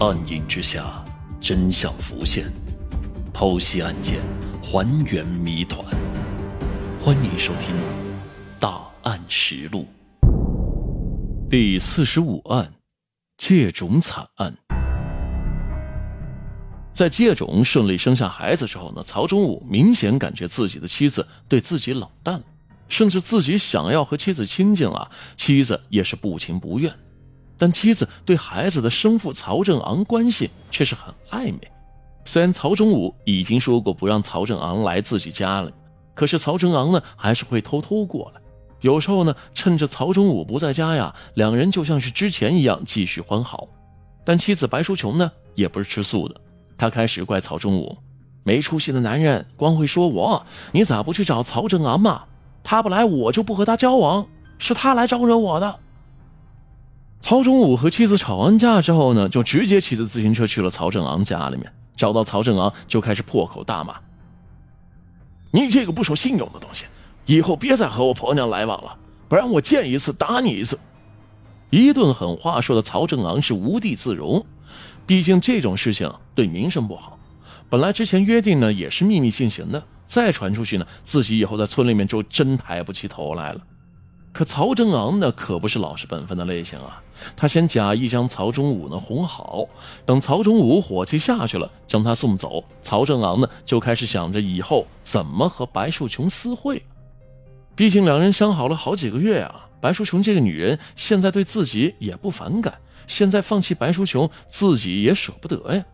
暗影之下，真相浮现，剖析案件，还原谜团。欢迎收听《大案实录》第四十五案：借种惨案。在借种顺利生下孩子之后呢，曹忠武明显感觉自己的妻子对自己冷淡了，甚至自己想要和妻子亲近了，妻子也是不情不愿。但妻子对孩子的生父曹正昂关系却是很暧昧。虽然曹忠武已经说过不让曹正昂来自己家了，可是曹正昂呢还是会偷偷过来。有时候呢，趁着曹忠武不在家呀，两人就像是之前一样继续欢好。但妻子白淑琼呢也不是吃素的，她开始怪曹忠武没出息的男人，光会说我，你咋不去找曹正昂嘛？他不来，我就不和他交往，是他来招惹我的。曹忠武和妻子吵完架之后呢，就直接骑着自行车去了曹正昂家里面，找到曹正昂就开始破口大骂：“你这个不守信用的东西，以后别再和我婆娘来往了，不然我见一次打你一次！”一顿狠话说的曹正昂是无地自容，毕竟这种事情对名声不好。本来之前约定呢也是秘密进行的，再传出去呢，自己以后在村里面就真抬不起头来了。可曹正昂呢，可不是老实本分的类型啊！他先假意将曹忠武呢哄好，等曹忠武火气下去了，将他送走，曹正昂呢就开始想着以后怎么和白树琼私会。毕竟两人相好了好几个月啊，白树琼这个女人现在对自己也不反感，现在放弃白树琼，自己也舍不得呀。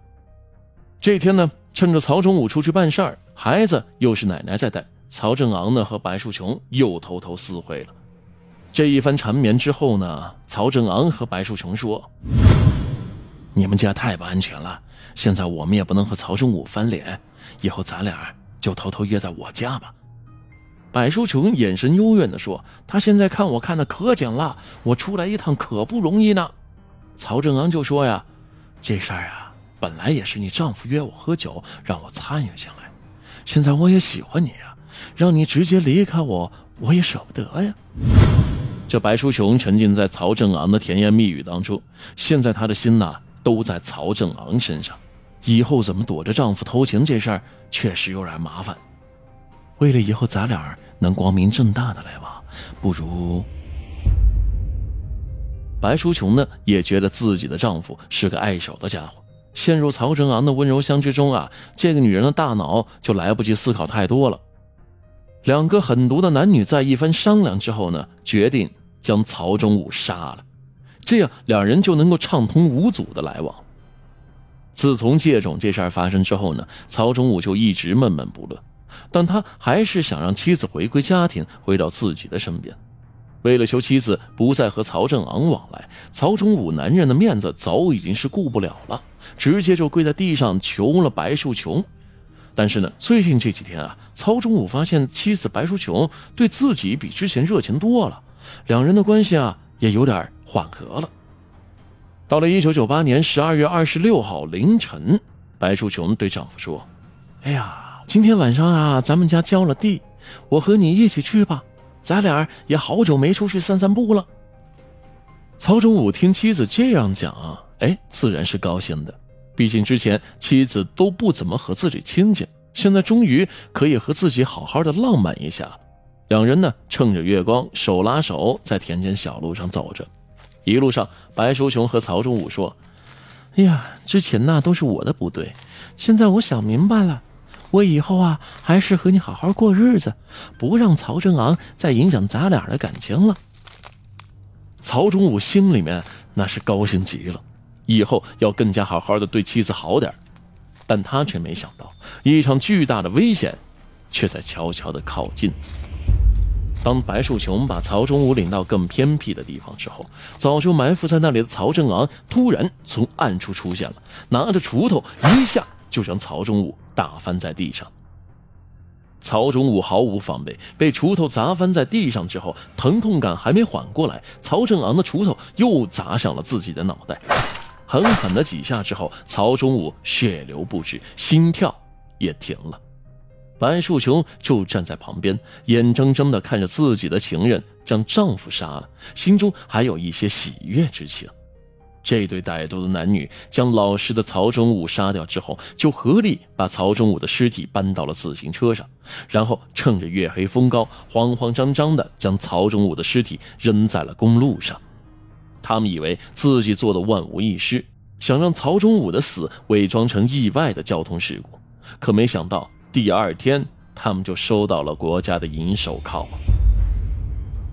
这天呢，趁着曹忠武出去办事儿，孩子又是奶奶在带，曹正昂呢和白树琼又偷偷私会了。这一番缠绵之后呢，曹正昂和白树琼说：“你们家太不安全了，现在我们也不能和曹正武翻脸，以后咱俩就偷偷约在我家吧。”白树琼眼神幽怨地说：“他现在看我看的可紧了，我出来一趟可不容易呢。”曹正昂就说：“呀，这事儿啊，本来也是你丈夫约我喝酒，让我参与进来，现在我也喜欢你呀，让你直接离开我，我也舍不得呀。”这白淑琼沉浸在曹正昂的甜言蜜语当中，现在她的心呐都在曹正昂身上，以后怎么躲着丈夫偷情这事儿确实有点麻烦。为了以后咱俩能光明正大的来往，不如……白淑琼呢也觉得自己的丈夫是个爱手的家伙，陷入曹正昂的温柔乡之中啊，这个女人的大脑就来不及思考太多了。两个狠毒的男女在一番商量之后呢，决定将曹忠武杀了，这样两人就能够畅通无阻的来往。自从借种这事儿发生之后呢，曹忠武就一直闷闷不乐，但他还是想让妻子回归家庭，回到自己的身边。为了求妻子不再和曹正昂往来，曹忠武男人的面子早已经是顾不了了，直接就跪在地上求了白树琼。但是呢，最近这几天啊，曹忠武发现妻子白淑琼对自己比之前热情多了，两人的关系啊也有点缓和了。到了一九九八年十二月二十六号凌晨，白淑琼对丈夫说：“哎呀，今天晚上啊，咱们家浇了地，我和你一起去吧，咱俩也好久没出去散散步了。”曹忠武听妻子这样讲啊，哎，自然是高兴的。毕竟之前妻子都不怎么和自己亲近，现在终于可以和自己好好的浪漫一下。两人呢，趁着月光，手拉手在田间小路上走着。一路上，白淑琼和曹忠武说：“哎呀，之前那都是我的不对，现在我想明白了，我以后啊，还是和你好好过日子，不让曹正昂再影响咱俩的感情了。”曹忠武心里面那是高兴极了。以后要更加好好的对妻子好点但他却没想到，一场巨大的危险，却在悄悄的靠近。当白树琼把曹忠武领到更偏僻的地方之后，早就埋伏在那里的曹正昂突然从暗处出现了，拿着锄头一下就将曹忠武打翻在地上。曹忠武毫无防备，被锄头砸翻在地上之后，疼痛感还没缓过来，曹正昂的锄头又砸向了自己的脑袋。狠狠的几下之后，曹忠武血流不止，心跳也停了。白树琼就站在旁边，眼睁睁的看着自己的情人将丈夫杀了，心中还有一些喜悦之情。这对歹毒的男女将老实的曹忠武杀掉之后，就合力把曹忠武的尸体搬到了自行车上，然后趁着月黑风高，慌慌张张地将曹忠武的尸体扔在了公路上。他们以为自己做的万无一失，想让曹忠武的死伪装成意外的交通事故，可没想到第二天他们就收到了国家的银手铐。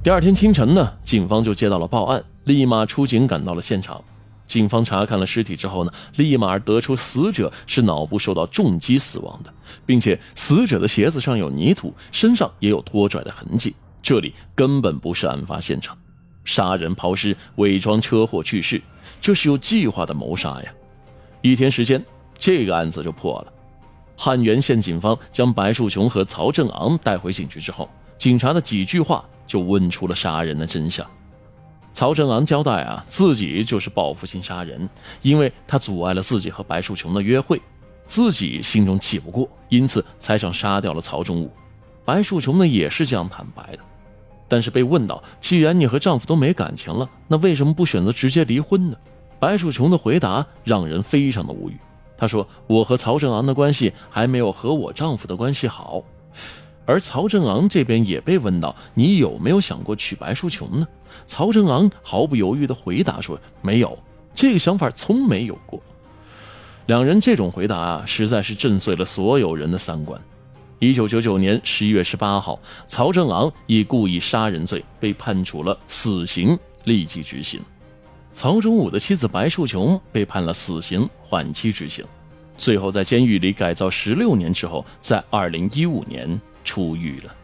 第二天清晨呢，警方就接到了报案，立马出警赶到了现场。警方查看了尸体之后呢，立马得出死者是脑部受到重击死亡的，并且死者的鞋子上有泥土，身上也有拖拽的痕迹，这里根本不是案发现场，杀人抛尸、伪装车祸去世，这是有计划的谋杀呀！一天时间，这个案子就破了。汉源县警方将白树琼和曹正昂带回警局之后，警察的几句话就问出了杀人的真相。曹正昂交代啊，自己就是报复性杀人，因为他阻碍了自己和白树琼的约会，自己心中气不过，因此才想杀掉了曹忠武。白树琼呢也是这样坦白的，但是被问到，既然你和丈夫都没感情了，那为什么不选择直接离婚呢？白树琼的回答让人非常的无语。他说：“我和曹正昂的关系还没有和我丈夫的关系好。”而曹正昂这边也被问到：“你有没有想过娶白淑琼呢？”曹正昂毫不犹豫地回答说：“没有，这个想法从没有过。”两人这种回答啊，实在是震碎了所有人的三观。一九九九年十一月十八号，曹正昂以故意杀人罪被判处了死刑，立即执行；曹忠武的妻子白树琼被判了死刑，缓期执行。最后在监狱里改造十六年之后，在二零一五年。出狱了。